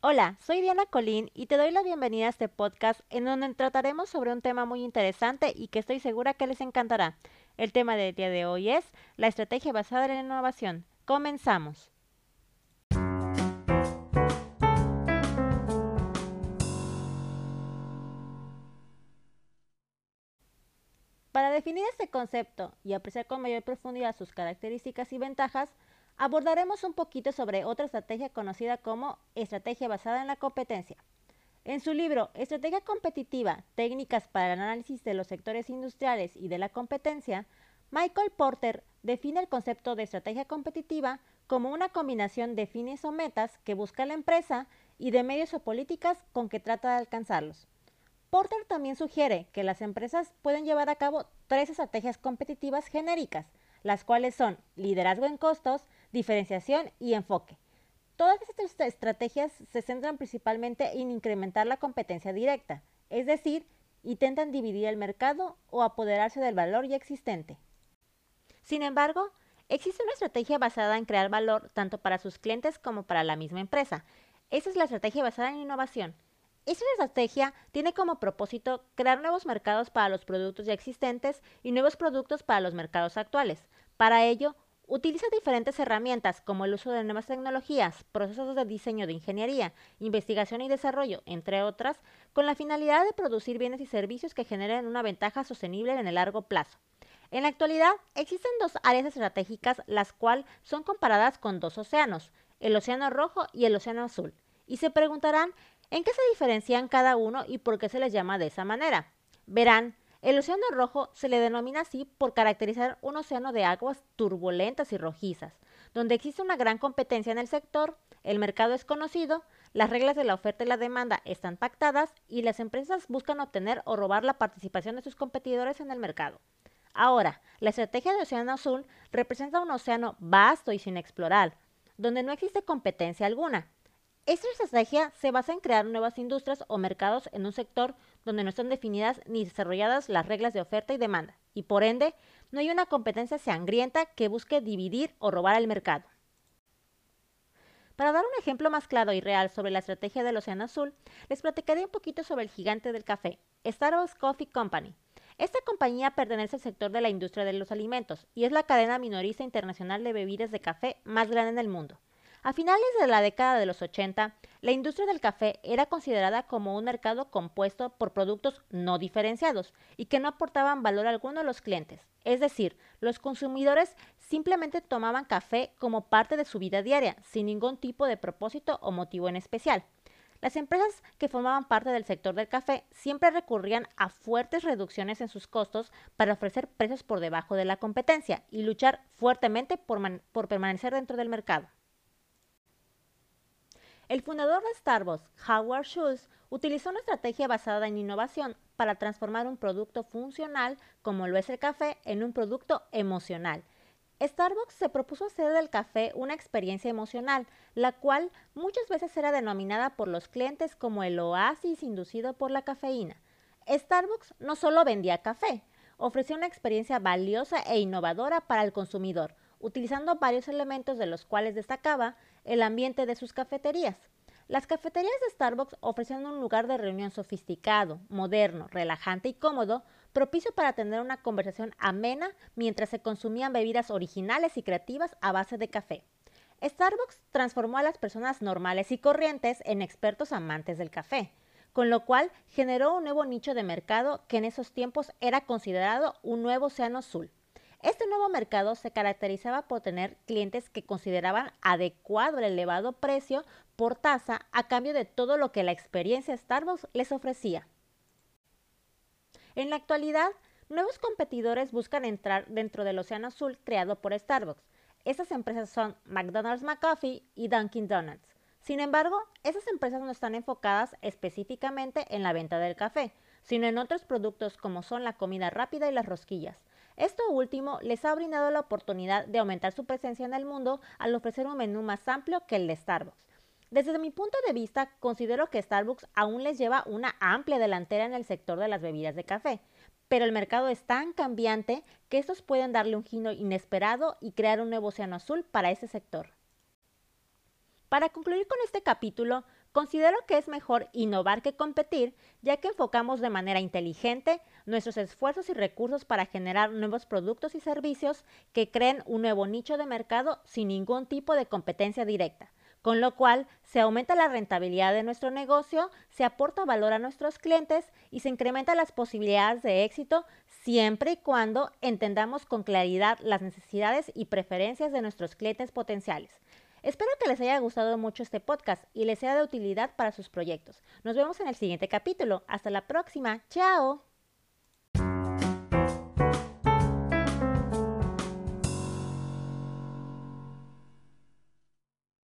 Hola, soy Diana Colín y te doy la bienvenida a este podcast en donde trataremos sobre un tema muy interesante y que estoy segura que les encantará. El tema del día de hoy es la estrategia basada en la innovación. Comenzamos. Para definir este concepto y apreciar con mayor profundidad sus características y ventajas, abordaremos un poquito sobre otra estrategia conocida como estrategia basada en la competencia. En su libro Estrategia competitiva, técnicas para el análisis de los sectores industriales y de la competencia, Michael Porter define el concepto de estrategia competitiva como una combinación de fines o metas que busca la empresa y de medios o políticas con que trata de alcanzarlos. Porter también sugiere que las empresas pueden llevar a cabo tres estrategias competitivas genéricas, las cuales son liderazgo en costos, diferenciación y enfoque. Todas estas estrategias se centran principalmente en incrementar la competencia directa, es decir, intentan dividir el mercado o apoderarse del valor ya existente. Sin embargo, existe una estrategia basada en crear valor tanto para sus clientes como para la misma empresa. Esa es la estrategia basada en innovación. Esta estrategia tiene como propósito crear nuevos mercados para los productos ya existentes y nuevos productos para los mercados actuales. Para ello, utiliza diferentes herramientas como el uso de nuevas tecnologías, procesos de diseño de ingeniería, investigación y desarrollo, entre otras, con la finalidad de producir bienes y servicios que generen una ventaja sostenible en el largo plazo. En la actualidad existen dos áreas estratégicas las cuales son comparadas con dos océanos, el Océano Rojo y el Océano Azul, y se preguntarán ¿En qué se diferencian cada uno y por qué se les llama de esa manera? Verán, el océano rojo se le denomina así por caracterizar un océano de aguas turbulentas y rojizas, donde existe una gran competencia en el sector, el mercado es conocido, las reglas de la oferta y la demanda están pactadas y las empresas buscan obtener o robar la participación de sus competidores en el mercado. Ahora, la estrategia de Océano Azul representa un océano vasto y sin explorar, donde no existe competencia alguna, esta estrategia se basa en crear nuevas industrias o mercados en un sector donde no están definidas ni desarrolladas las reglas de oferta y demanda, y por ende no hay una competencia sangrienta que busque dividir o robar el mercado. Para dar un ejemplo más claro y real sobre la estrategia del Océano Azul, les platicaré un poquito sobre el gigante del café, Starbucks Coffee Company. Esta compañía pertenece al sector de la industria de los alimentos y es la cadena minorista internacional de bebidas de café más grande en el mundo. A finales de la década de los 80, la industria del café era considerada como un mercado compuesto por productos no diferenciados y que no aportaban valor alguno a los clientes. Es decir, los consumidores simplemente tomaban café como parte de su vida diaria, sin ningún tipo de propósito o motivo en especial. Las empresas que formaban parte del sector del café siempre recurrían a fuertes reducciones en sus costos para ofrecer precios por debajo de la competencia y luchar fuertemente por, por permanecer dentro del mercado. El fundador de Starbucks, Howard Schultz, utilizó una estrategia basada en innovación para transformar un producto funcional, como lo es el café, en un producto emocional. Starbucks se propuso hacer del café una experiencia emocional, la cual muchas veces era denominada por los clientes como el oasis inducido por la cafeína. Starbucks no solo vendía café, ofrecía una experiencia valiosa e innovadora para el consumidor, utilizando varios elementos de los cuales destacaba el ambiente de sus cafeterías. Las cafeterías de Starbucks ofrecían un lugar de reunión sofisticado, moderno, relajante y cómodo, propicio para tener una conversación amena mientras se consumían bebidas originales y creativas a base de café. Starbucks transformó a las personas normales y corrientes en expertos amantes del café, con lo cual generó un nuevo nicho de mercado que en esos tiempos era considerado un nuevo océano azul. Este nuevo mercado se caracterizaba por tener clientes que consideraban adecuado el elevado precio por tasa a cambio de todo lo que la experiencia Starbucks les ofrecía. En la actualidad, nuevos competidores buscan entrar dentro del océano azul creado por Starbucks. Estas empresas son McDonald's McCoffee y Dunkin' Donuts. Sin embargo, esas empresas no están enfocadas específicamente en la venta del café, sino en otros productos como son la comida rápida y las rosquillas. Esto último les ha brindado la oportunidad de aumentar su presencia en el mundo al ofrecer un menú más amplio que el de Starbucks. Desde mi punto de vista, considero que Starbucks aún les lleva una amplia delantera en el sector de las bebidas de café, pero el mercado es tan cambiante que estos pueden darle un giro inesperado y crear un nuevo océano azul para ese sector. Para concluir con este capítulo, considero que es mejor innovar que competir, ya que enfocamos de manera inteligente nuestros esfuerzos y recursos para generar nuevos productos y servicios que creen un nuevo nicho de mercado sin ningún tipo de competencia directa con lo cual se aumenta la rentabilidad de nuestro negocio, se aporta valor a nuestros clientes y se incrementan las posibilidades de éxito siempre y cuando entendamos con claridad las necesidades y preferencias de nuestros clientes potenciales. Espero que les haya gustado mucho este podcast y les sea de utilidad para sus proyectos. Nos vemos en el siguiente capítulo. Hasta la próxima. Chao.